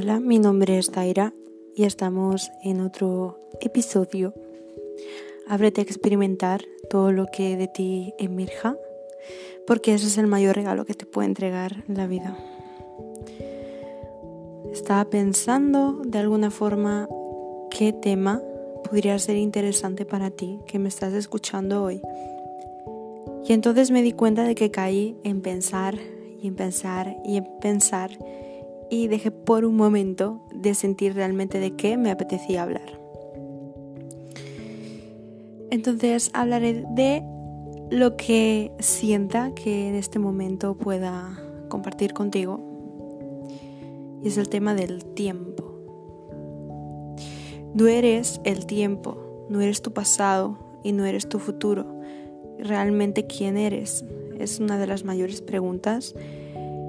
Hola, mi nombre es Taira y estamos en otro episodio. Ábrete a experimentar todo lo que de ti emerja, porque ese es el mayor regalo que te puede entregar la vida. Estaba pensando de alguna forma qué tema podría ser interesante para ti que me estás escuchando hoy. Y entonces me di cuenta de que caí en pensar y en pensar y en pensar y dejé por un momento de sentir realmente de qué me apetecía hablar. Entonces hablaré de lo que sienta que en este momento pueda compartir contigo. Y es el tema del tiempo. No eres el tiempo, no eres tu pasado y no eres tu futuro. Realmente quién eres es una de las mayores preguntas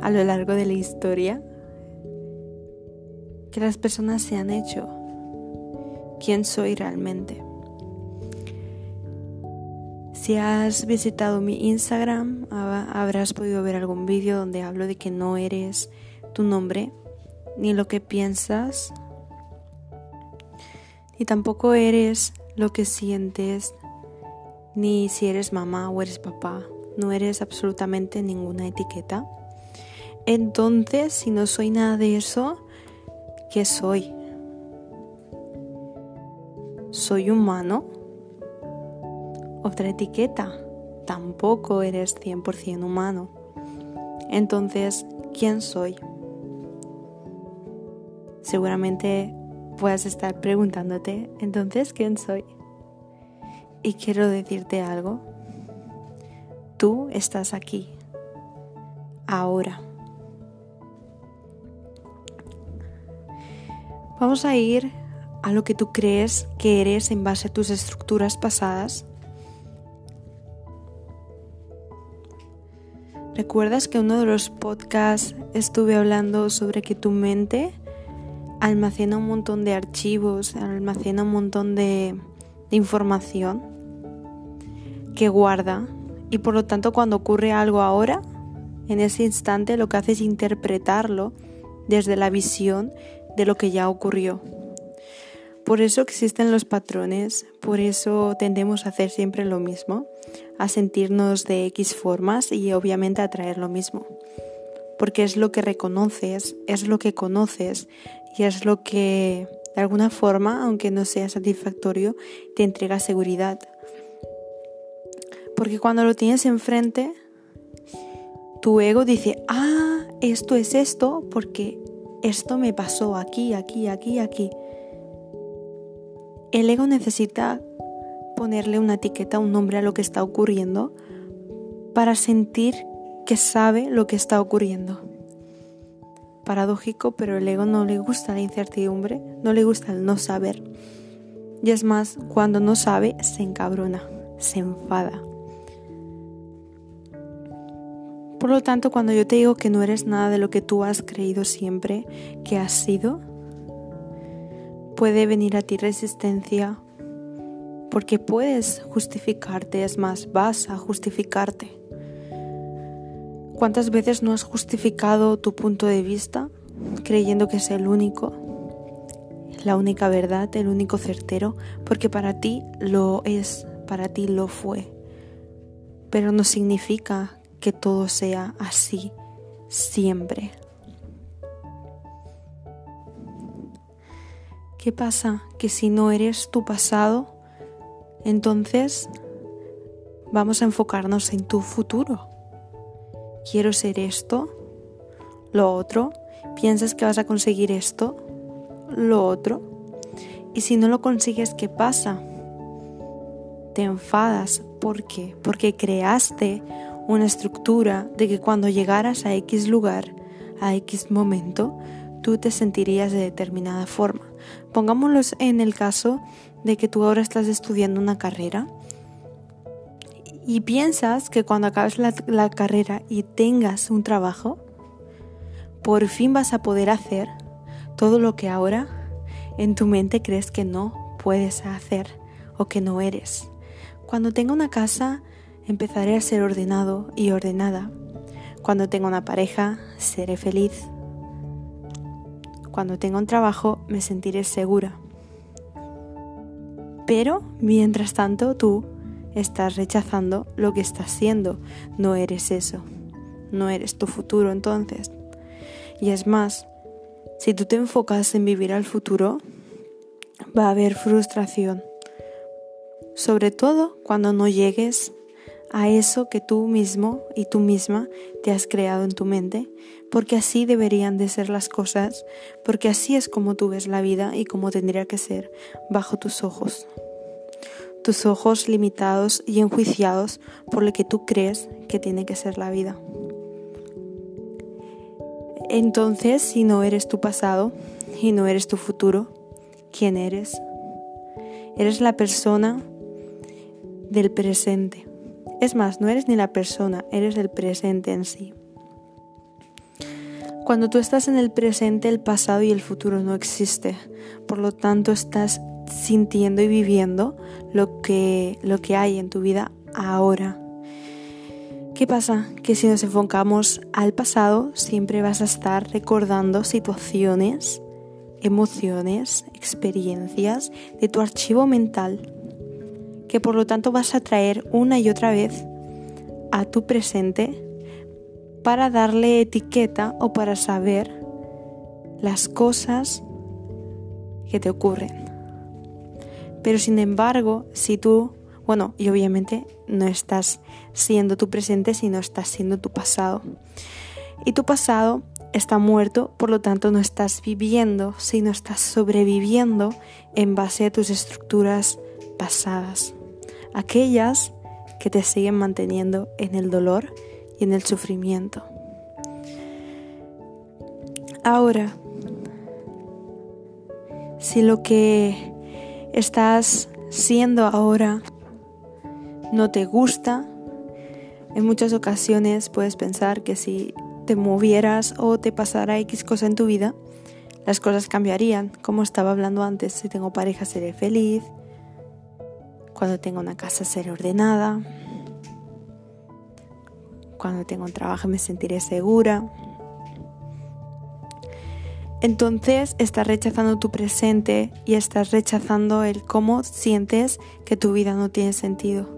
a lo largo de la historia que las personas se han hecho. ¿Quién soy realmente? Si has visitado mi Instagram, habrás podido ver algún vídeo donde hablo de que no eres tu nombre, ni lo que piensas, ni tampoco eres lo que sientes, ni si eres mamá o eres papá. No eres absolutamente ninguna etiqueta. Entonces, si no soy nada de eso, ¿Qué soy? ¿Soy humano? Otra etiqueta. Tampoco eres 100% humano. Entonces, ¿quién soy? Seguramente puedas estar preguntándote, entonces, ¿quién soy? Y quiero decirte algo. Tú estás aquí. Ahora. Vamos a ir a lo que tú crees que eres en base a tus estructuras pasadas. ¿Recuerdas que en uno de los podcasts estuve hablando sobre que tu mente almacena un montón de archivos, almacena un montón de, de información que guarda y por lo tanto cuando ocurre algo ahora, en ese instante lo que hace es interpretarlo desde la visión de lo que ya ocurrió. Por eso existen los patrones, por eso tendemos a hacer siempre lo mismo, a sentirnos de X formas y obviamente a atraer lo mismo. Porque es lo que reconoces, es lo que conoces y es lo que de alguna forma, aunque no sea satisfactorio, te entrega seguridad. Porque cuando lo tienes enfrente, tu ego dice, ah, esto es esto porque esto me pasó aquí, aquí, aquí, aquí. El ego necesita ponerle una etiqueta, un nombre a lo que está ocurriendo para sentir que sabe lo que está ocurriendo. Paradójico, pero el ego no le gusta la incertidumbre, no le gusta el no saber. Y es más, cuando no sabe, se encabrona, se enfada. Por lo tanto, cuando yo te digo que no eres nada de lo que tú has creído siempre que has sido, puede venir a ti resistencia porque puedes justificarte, es más, vas a justificarte. ¿Cuántas veces no has justificado tu punto de vista creyendo que es el único, la única verdad, el único certero? Porque para ti lo es, para ti lo fue. Pero no significa que todo sea así siempre. ¿Qué pasa? Que si no eres tu pasado, entonces vamos a enfocarnos en tu futuro. Quiero ser esto, lo otro. ¿Piensas que vas a conseguir esto, lo otro? Y si no lo consigues, ¿qué pasa? Te enfadas. ¿Por qué? Porque creaste una estructura de que cuando llegaras a X lugar, a X momento, tú te sentirías de determinada forma. Pongámoslo en el caso de que tú ahora estás estudiando una carrera y piensas que cuando acabes la carrera y tengas un trabajo, por fin vas a poder hacer todo lo que ahora en tu mente crees que no puedes hacer o que no eres. Cuando tenga una casa, empezaré a ser ordenado y ordenada. Cuando tenga una pareja, seré feliz. cuando tenga un trabajo me sentiré segura. Pero mientras tanto tú estás rechazando lo que estás siendo. No eres eso. No eres tu futuro entonces. Y es más, si tú te enfocas en vivir al futuro, va a haber frustración. Sobre todo cuando no llegues a eso que tú mismo y tú misma te has creado en tu mente, porque así deberían de ser las cosas, porque así es como tú ves la vida y como tendría que ser bajo tus ojos. Tus ojos limitados y enjuiciados por lo que tú crees que tiene que ser la vida. Entonces, si no eres tu pasado y no eres tu futuro, ¿quién eres? Eres la persona del presente. Es más, no eres ni la persona, eres el presente en sí. Cuando tú estás en el presente, el pasado y el futuro no existe. Por lo tanto, estás sintiendo y viviendo lo que, lo que hay en tu vida ahora. ¿Qué pasa? Que si nos enfocamos al pasado, siempre vas a estar recordando situaciones, emociones, experiencias de tu archivo mental que por lo tanto vas a traer una y otra vez a tu presente para darle etiqueta o para saber las cosas que te ocurren. Pero sin embargo, si tú, bueno, y obviamente no estás siendo tu presente, sino estás siendo tu pasado. Y tu pasado está muerto, por lo tanto no estás viviendo, sino estás sobreviviendo en base a tus estructuras pasadas aquellas que te siguen manteniendo en el dolor y en el sufrimiento. Ahora, si lo que estás siendo ahora no te gusta, en muchas ocasiones puedes pensar que si te movieras o te pasara X cosa en tu vida, las cosas cambiarían. Como estaba hablando antes, si tengo pareja seré feliz, cuando tengo una casa seré ordenada. Cuando tengo un trabajo me sentiré segura. Entonces estás rechazando tu presente y estás rechazando el cómo sientes que tu vida no tiene sentido.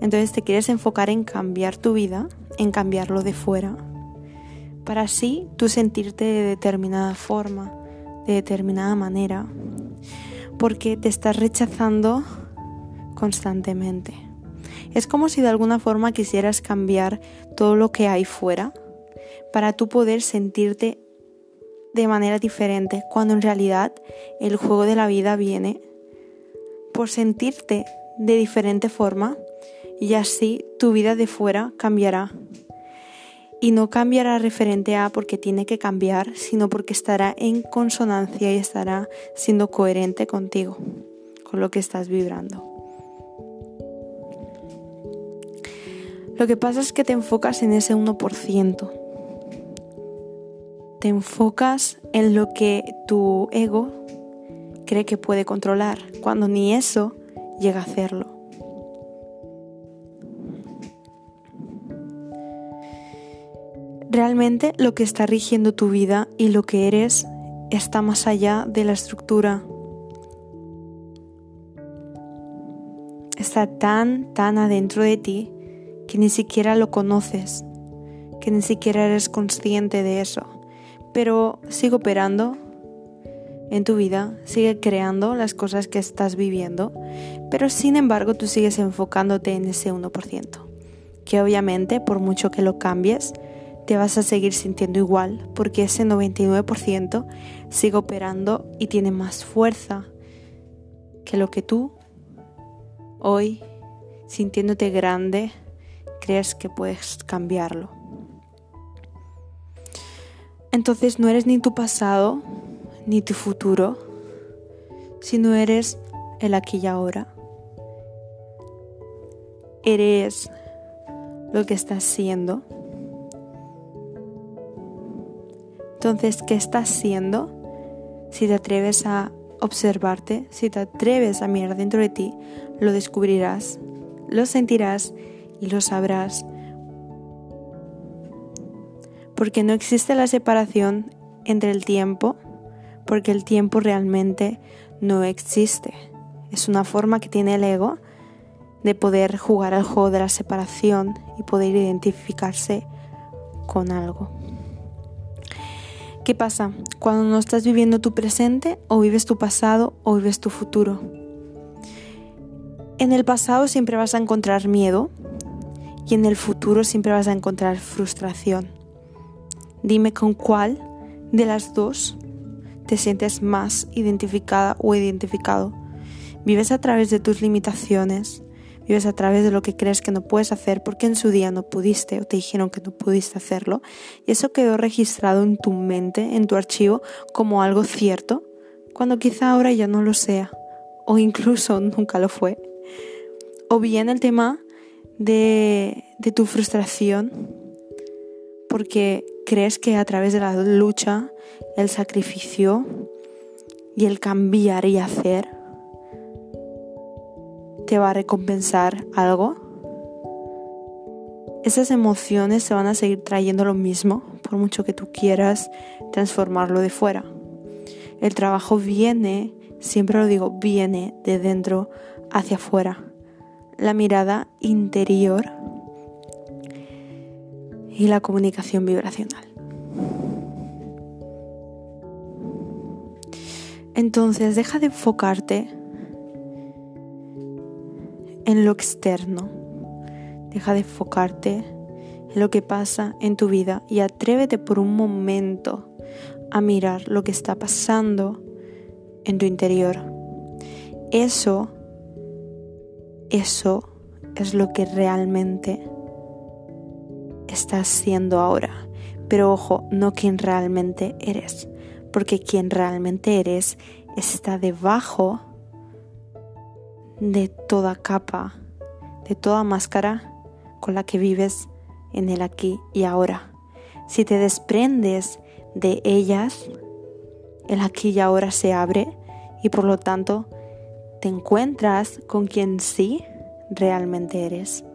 Entonces te quieres enfocar en cambiar tu vida, en cambiarlo de fuera, para así tú sentirte de determinada forma, de determinada manera porque te estás rechazando constantemente. Es como si de alguna forma quisieras cambiar todo lo que hay fuera para tú poder sentirte de manera diferente, cuando en realidad el juego de la vida viene por sentirte de diferente forma y así tu vida de fuera cambiará y no cambiará referente a porque tiene que cambiar, sino porque estará en consonancia y estará siendo coherente contigo, con lo que estás vibrando. Lo que pasa es que te enfocas en ese 1%. Te enfocas en lo que tu ego cree que puede controlar, cuando ni eso llega a hacerlo. Realmente lo que está rigiendo tu vida y lo que eres está más allá de la estructura. Está tan, tan adentro de ti que ni siquiera lo conoces, que ni siquiera eres consciente de eso. Pero sigue operando en tu vida, sigue creando las cosas que estás viviendo, pero sin embargo tú sigues enfocándote en ese 1%, que obviamente por mucho que lo cambies, te vas a seguir sintiendo igual porque ese 99% sigue operando y tiene más fuerza que lo que tú hoy, sintiéndote grande, crees que puedes cambiarlo. Entonces no eres ni tu pasado ni tu futuro, sino eres el aquí y ahora. Eres lo que estás siendo Entonces, ¿qué estás haciendo? Si te atreves a observarte, si te atreves a mirar dentro de ti, lo descubrirás, lo sentirás y lo sabrás. Porque no existe la separación entre el tiempo, porque el tiempo realmente no existe. Es una forma que tiene el ego de poder jugar al juego de la separación y poder identificarse con algo. ¿Qué pasa? Cuando no estás viviendo tu presente o vives tu pasado o vives tu futuro. En el pasado siempre vas a encontrar miedo y en el futuro siempre vas a encontrar frustración. Dime con cuál de las dos te sientes más identificada o identificado. Vives a través de tus limitaciones, a través de lo que crees que no puedes hacer porque en su día no pudiste o te dijeron que no pudiste hacerlo y eso quedó registrado en tu mente, en tu archivo, como algo cierto, cuando quizá ahora ya no lo sea o incluso nunca lo fue. O bien el tema de, de tu frustración porque crees que a través de la lucha, el sacrificio y el cambiar y hacer te va a recompensar algo. Esas emociones se van a seguir trayendo lo mismo por mucho que tú quieras transformarlo de fuera. El trabajo viene, siempre lo digo, viene de dentro hacia afuera. La mirada interior y la comunicación vibracional. Entonces deja de enfocarte en lo externo, deja de enfocarte en lo que pasa en tu vida y atrévete por un momento a mirar lo que está pasando en tu interior. Eso, eso es lo que realmente estás siendo ahora. Pero ojo, no quien realmente eres, porque quien realmente eres está debajo de toda capa, de toda máscara con la que vives en el aquí y ahora. Si te desprendes de ellas, el aquí y ahora se abre y por lo tanto te encuentras con quien sí realmente eres.